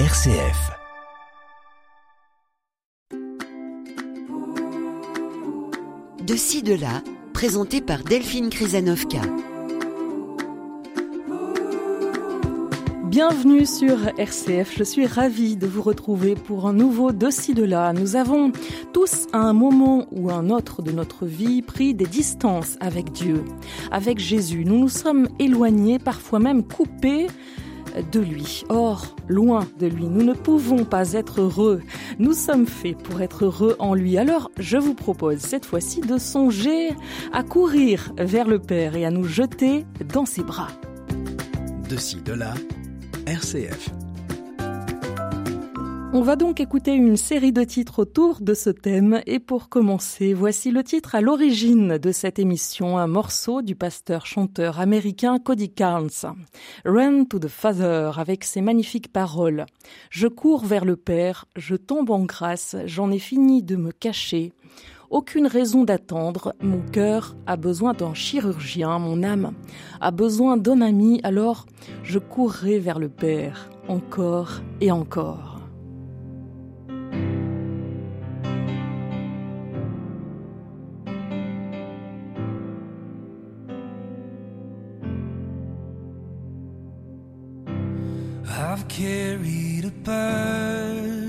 RCF. De ci, de là, présenté par Delphine Krizanovka. Bienvenue sur RCF, je suis ravie de vous retrouver pour un nouveau De ci, de là. Nous avons tous à un moment ou un autre de notre vie pris des distances avec Dieu, avec Jésus. Nous nous sommes éloignés, parfois même coupés de lui. Or, loin de lui, nous ne pouvons pas être heureux. Nous sommes faits pour être heureux en lui. Alors, je vous propose cette fois-ci de songer à courir vers le Père et à nous jeter dans ses bras. De ci, de là, RCF. On va donc écouter une série de titres autour de ce thème et pour commencer, voici le titre à l'origine de cette émission, un morceau du pasteur-chanteur américain Cody Carnes. Run to the Father avec ses magnifiques paroles. Je cours vers le Père, je tombe en grâce, j'en ai fini de me cacher. Aucune raison d'attendre, mon cœur a besoin d'un chirurgien, mon âme a besoin d'un ami, alors je courrai vers le Père, encore et encore. Carried a burden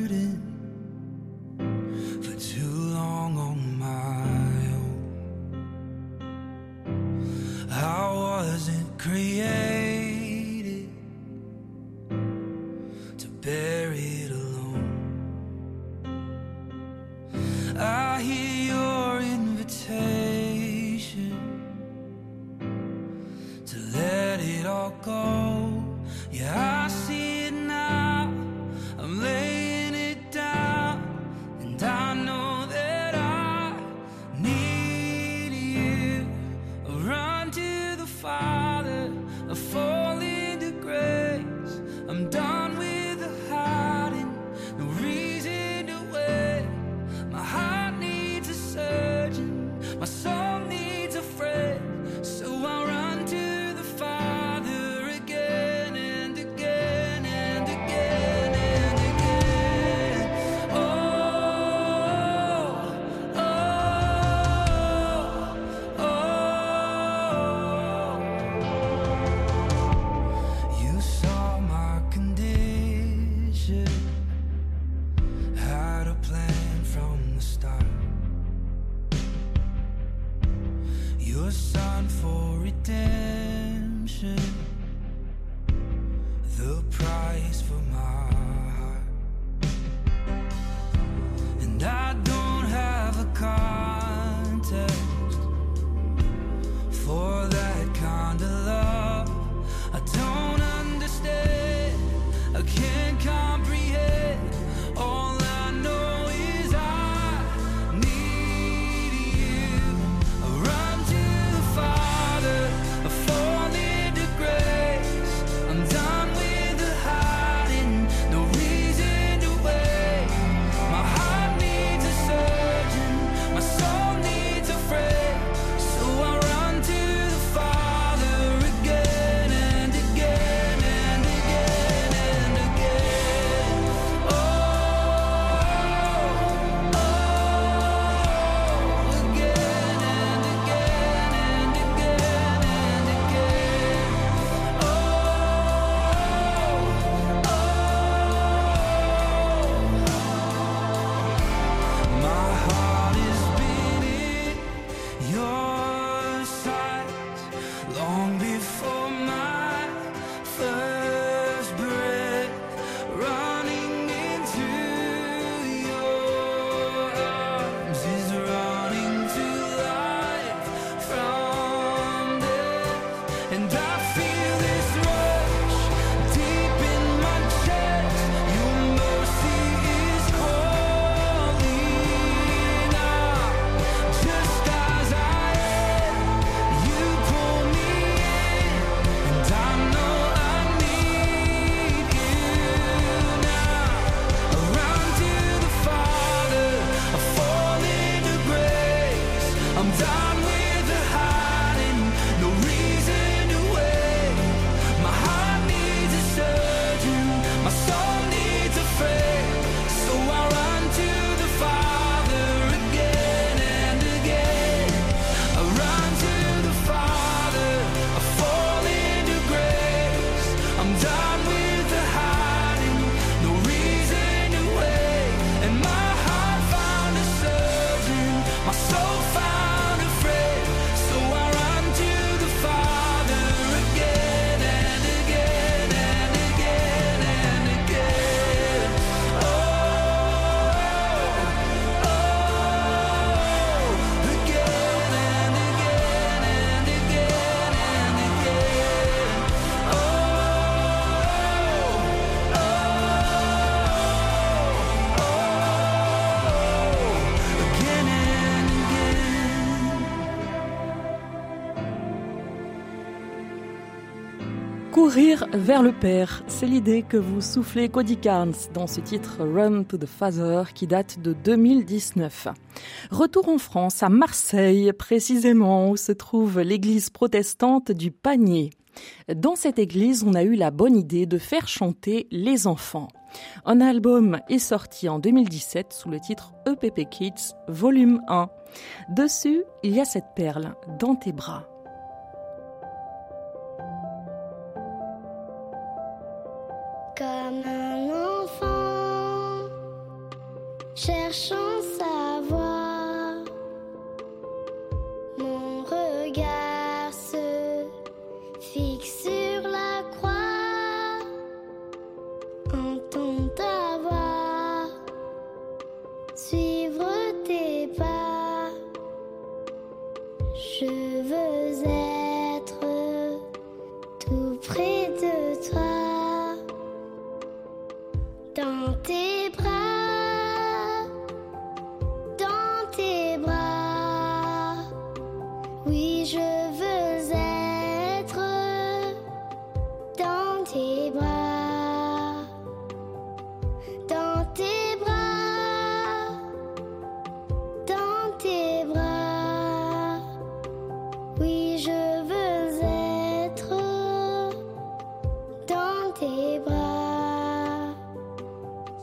ocean Courir vers le Père, c'est l'idée que vous soufflez Cody Carnes dans ce titre Run to the Father qui date de 2019. Retour en France, à Marseille précisément, où se trouve l'église protestante du Panier. Dans cette église, on a eu la bonne idée de faire chanter les enfants. Un album est sorti en 2017 sous le titre EPP Kids Volume 1. Dessus, il y a cette perle dans tes bras. Cherchant sa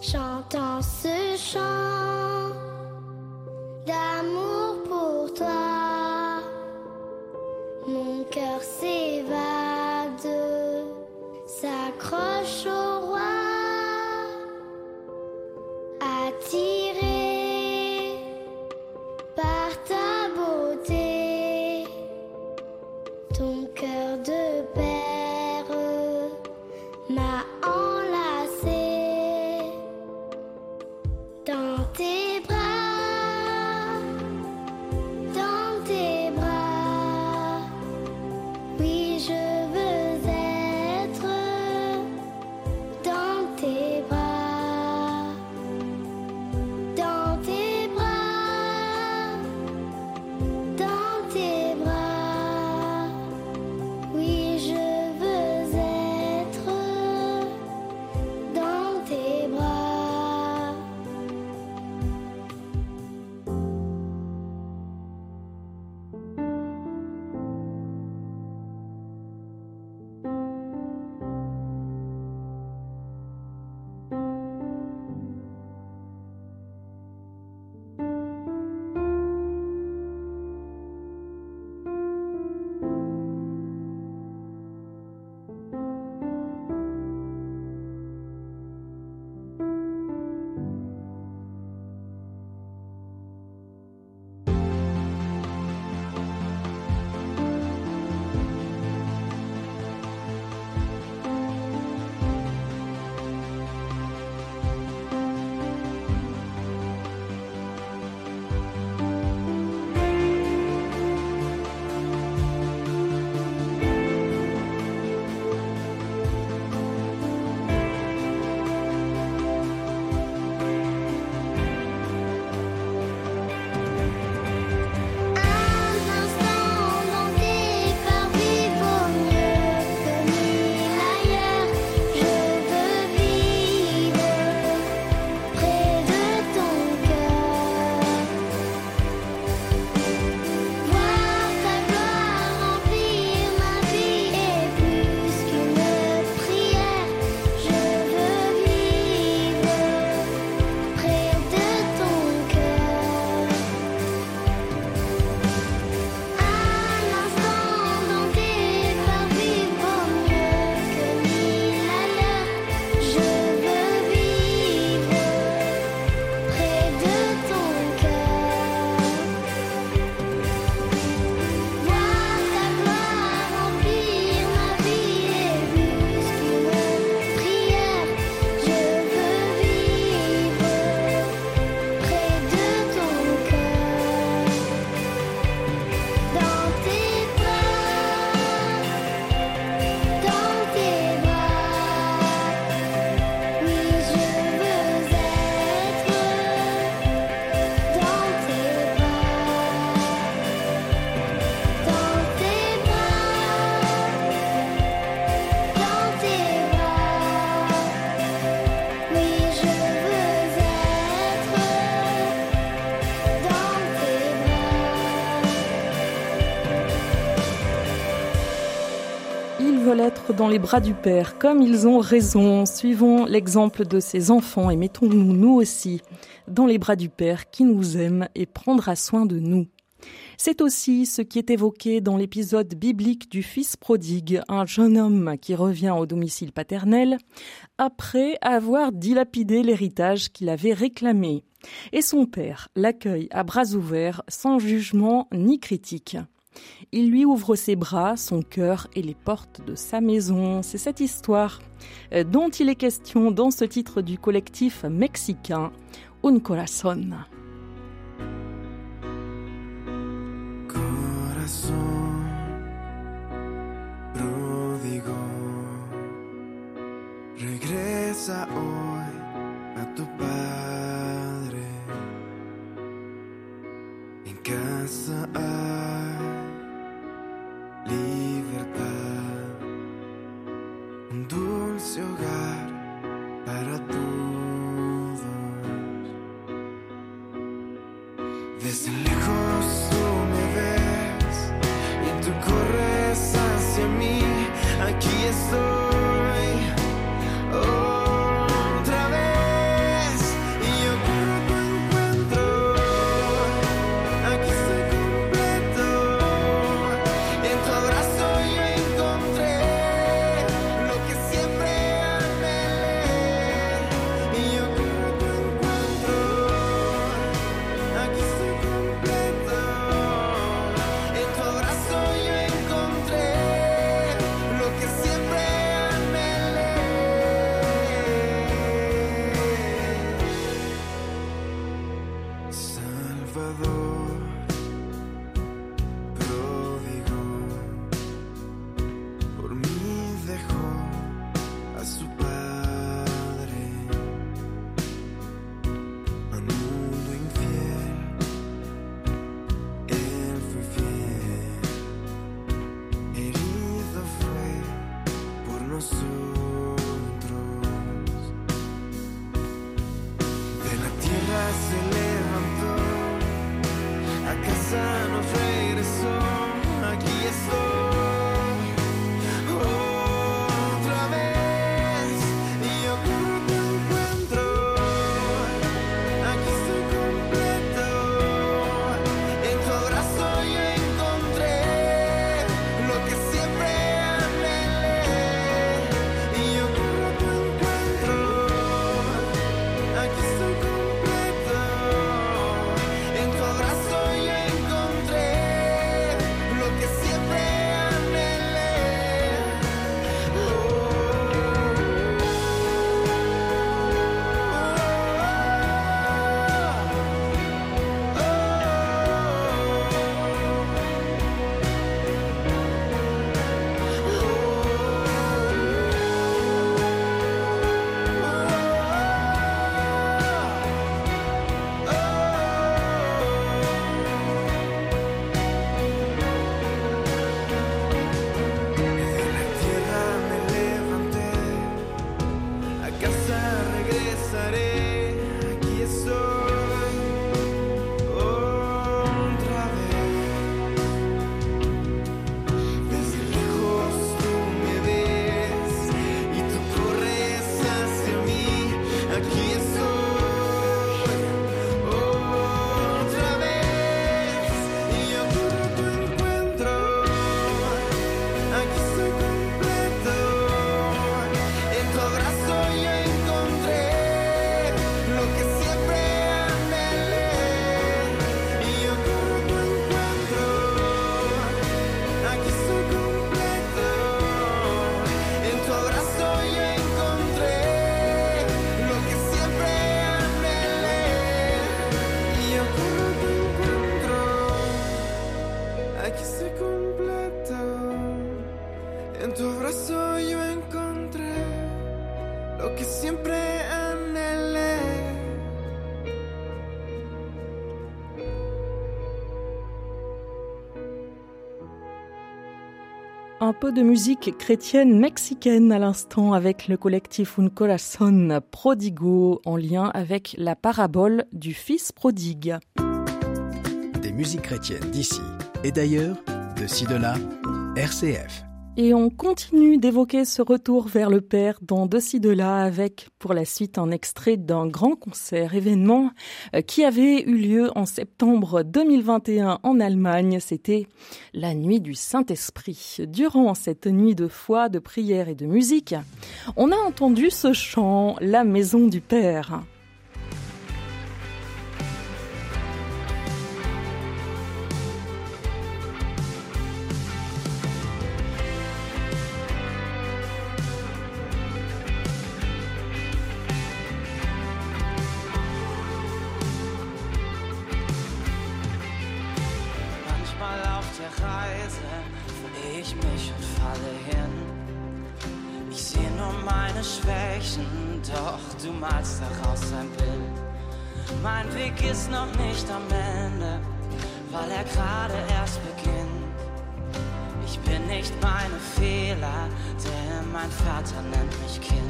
Chantant ce chant d'amour dans les bras du Père, comme ils ont raison. Suivons l'exemple de ces enfants et mettons-nous, nous aussi, dans les bras du Père qui nous aime et prendra soin de nous. C'est aussi ce qui est évoqué dans l'épisode biblique du Fils prodigue, un jeune homme qui revient au domicile paternel après avoir dilapidé l'héritage qu'il avait réclamé. Et son père l'accueille à bras ouverts, sans jugement ni critique. Il lui ouvre ses bras, son cœur et les portes de sa maison. C'est cette histoire euh, dont il est question dans ce titre du collectif mexicain Un Corazón. regresa hoy a tu padre. Un dulce hogar para todos. Un peu de musique chrétienne mexicaine à l'instant avec le collectif Un Corazón Prodigo en lien avec la parabole du fils prodigue. Des musiques chrétiennes d'ici et d'ailleurs, de ci, de là, RCF. Et on continue d'évoquer ce retour vers le Père dans De ci de là avec pour la suite un extrait d'un grand concert événement euh, qui avait eu lieu en septembre 2021 en Allemagne. C'était la nuit du Saint-Esprit. Durant cette nuit de foi, de prière et de musique, on a entendu ce chant La maison du Père. Mich und falle hin. Ich sehe nur meine Schwächen, doch du malst daraus ein Bild. Mein Weg ist noch nicht am Ende, weil er gerade erst beginnt. Ich bin nicht meine Fehler, denn mein Vater nennt mich Kind.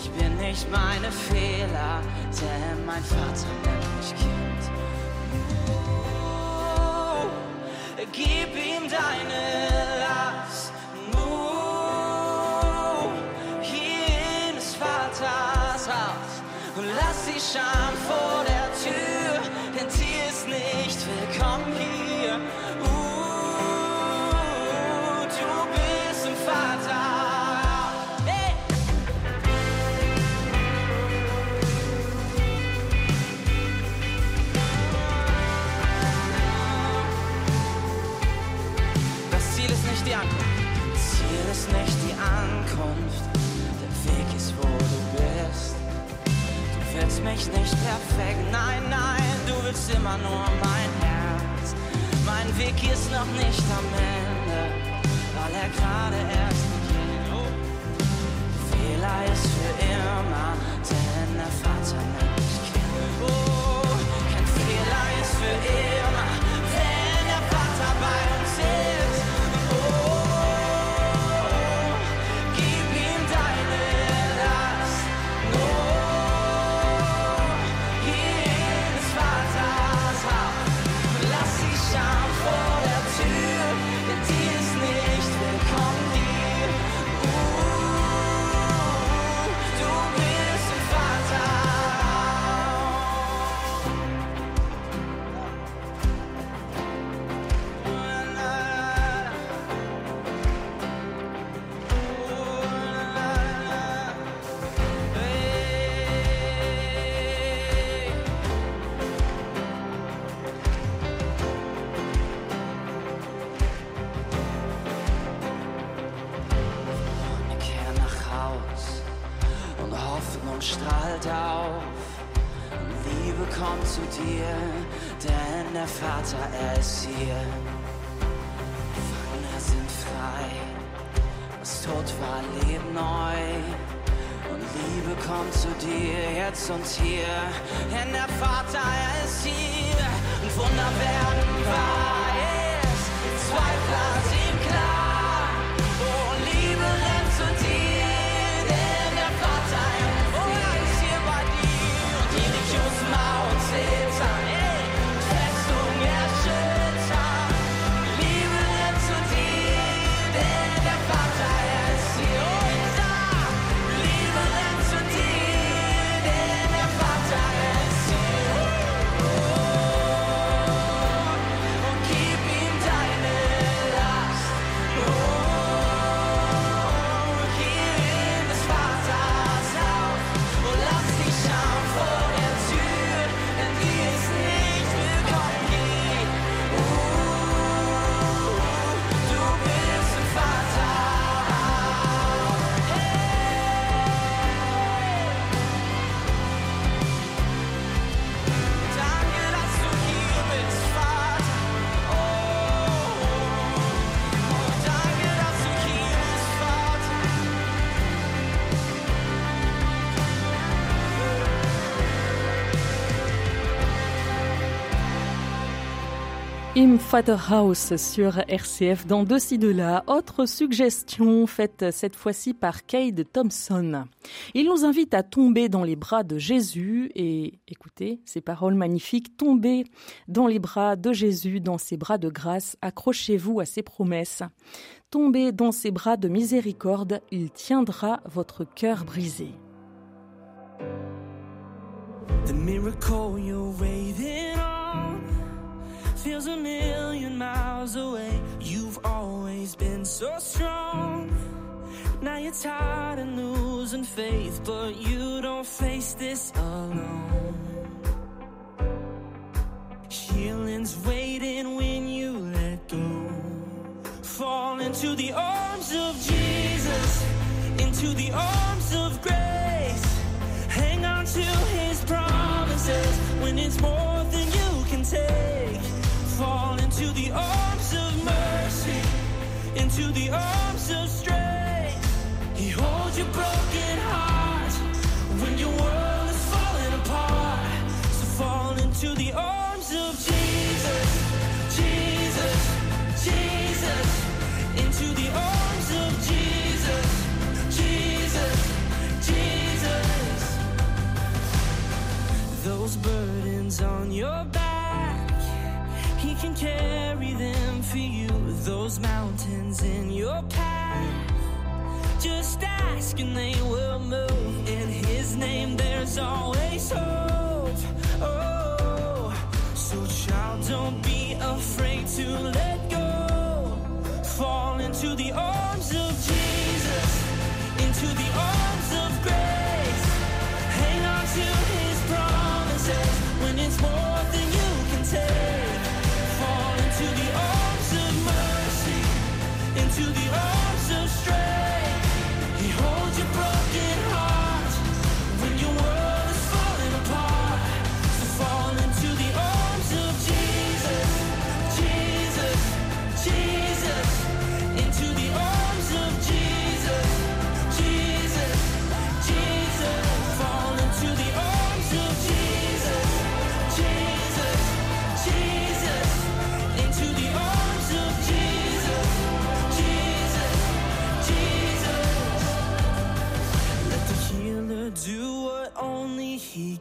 Ich bin nicht meine Fehler, denn mein Vater nennt mich Kind. Ankunft. Der Weg ist, wo du bist. Du willst mich nicht perfekt. Nein, nein, du willst immer nur mein Herz. Mein Weg ist noch nicht am Ende, weil er gerade erst beginnt. Oh. Fehler ist für immer, Im House sur RCF dans deux ci de là. Autre suggestion faite cette fois-ci par Cade Thompson. Il nous invite à tomber dans les bras de Jésus et écoutez ces paroles magnifiques. Tomber dans les bras de Jésus, dans ses bras de grâce. Accrochez-vous à ses promesses. Tombez dans ses bras de miséricorde, il tiendra votre cœur brisé. Feels a million miles away. You've always been so strong. Now you're tired and losing faith, but you don't face this alone. Healing's waiting when you let go. Fall into the arms of Jesus, into the arms of grace. Hang on to his promises when it's more into the arms of mercy, into the arms of strength. He holds your broken heart when your world is falling apart. So fall into the arms of Jesus, Jesus, Jesus. Into the arms of Jesus, Jesus, Jesus. Those burdens on your back, can carry them for you. Those mountains in your path, just ask and they will move. In His name, there's always hope.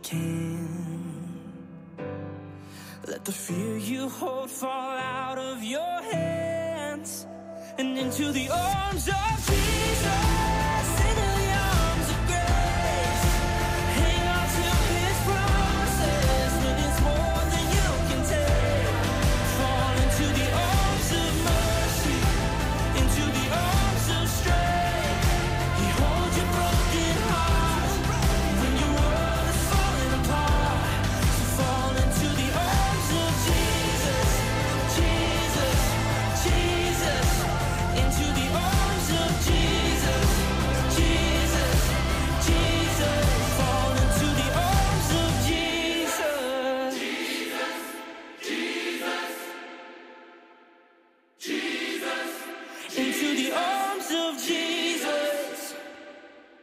Can. Let the fear you hold fall out of your hands and into the arms of Jesus.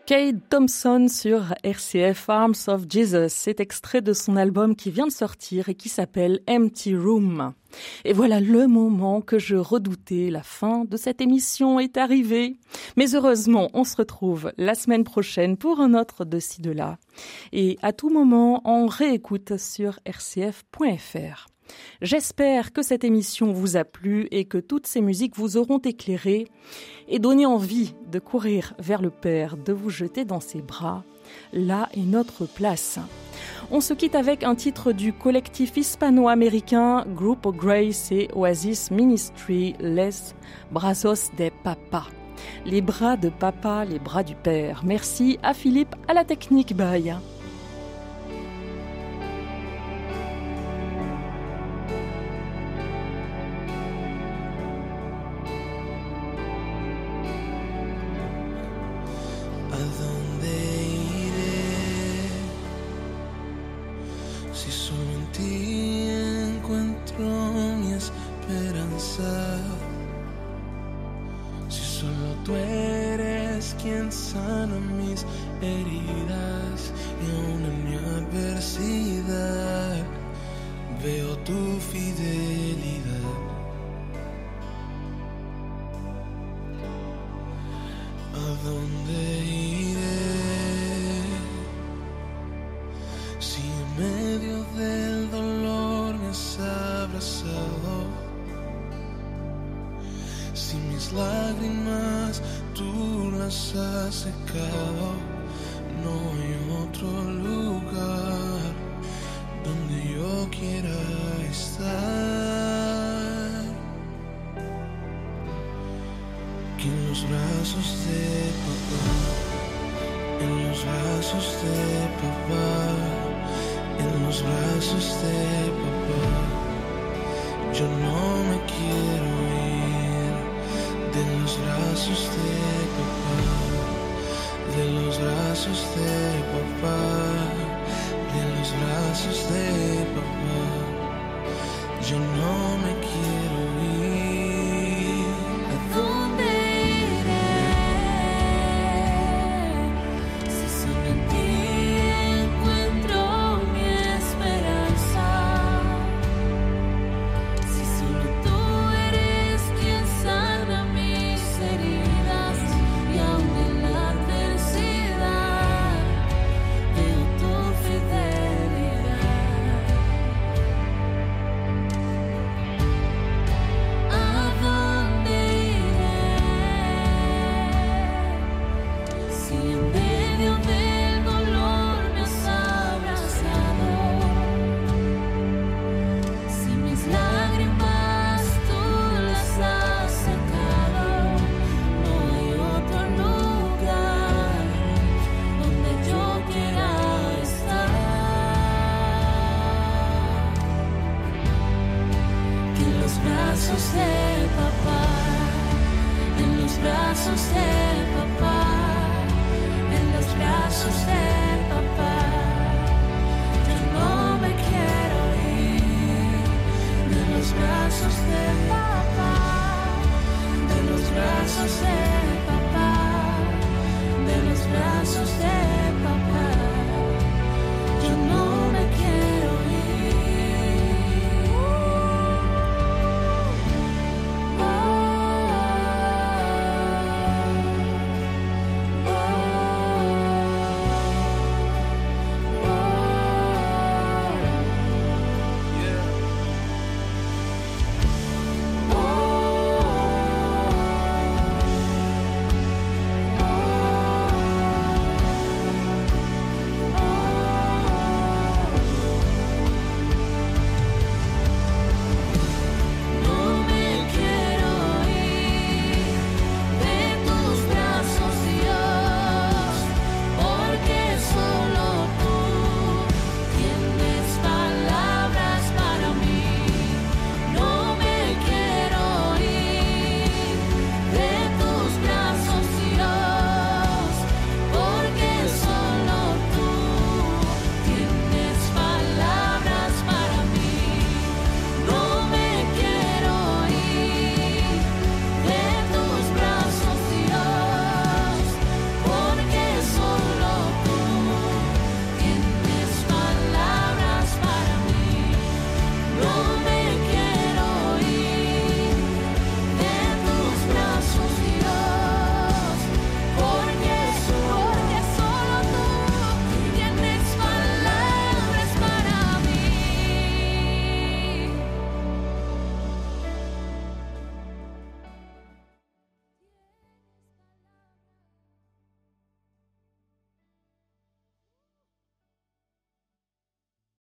Kate Thompson sur RCF Arms of Jesus, c'est extrait de son album qui vient de sortir et qui s'appelle Empty Room. Et voilà le moment que je redoutais, la fin de cette émission est arrivée. Mais heureusement, on se retrouve la semaine prochaine pour un autre de ci de là. Et à tout moment, on réécoute sur rcf.fr. J'espère que cette émission vous a plu et que toutes ces musiques vous auront éclairé et donné envie de courir vers le Père, de vous jeter dans ses bras. Là est notre place. On se quitte avec un titre du collectif hispano-américain Group of Grace et Oasis Ministry, Les Brazos de Papa. Les bras de papa, les bras du père. Merci à Philippe à la technique. Bye. Los brazos de papá, en los brazos de papá, en los brazos de papá. Yo no me quiero ir de los brazos de papá, de los brazos de papá, de los brazos de papá. Yo no yourself.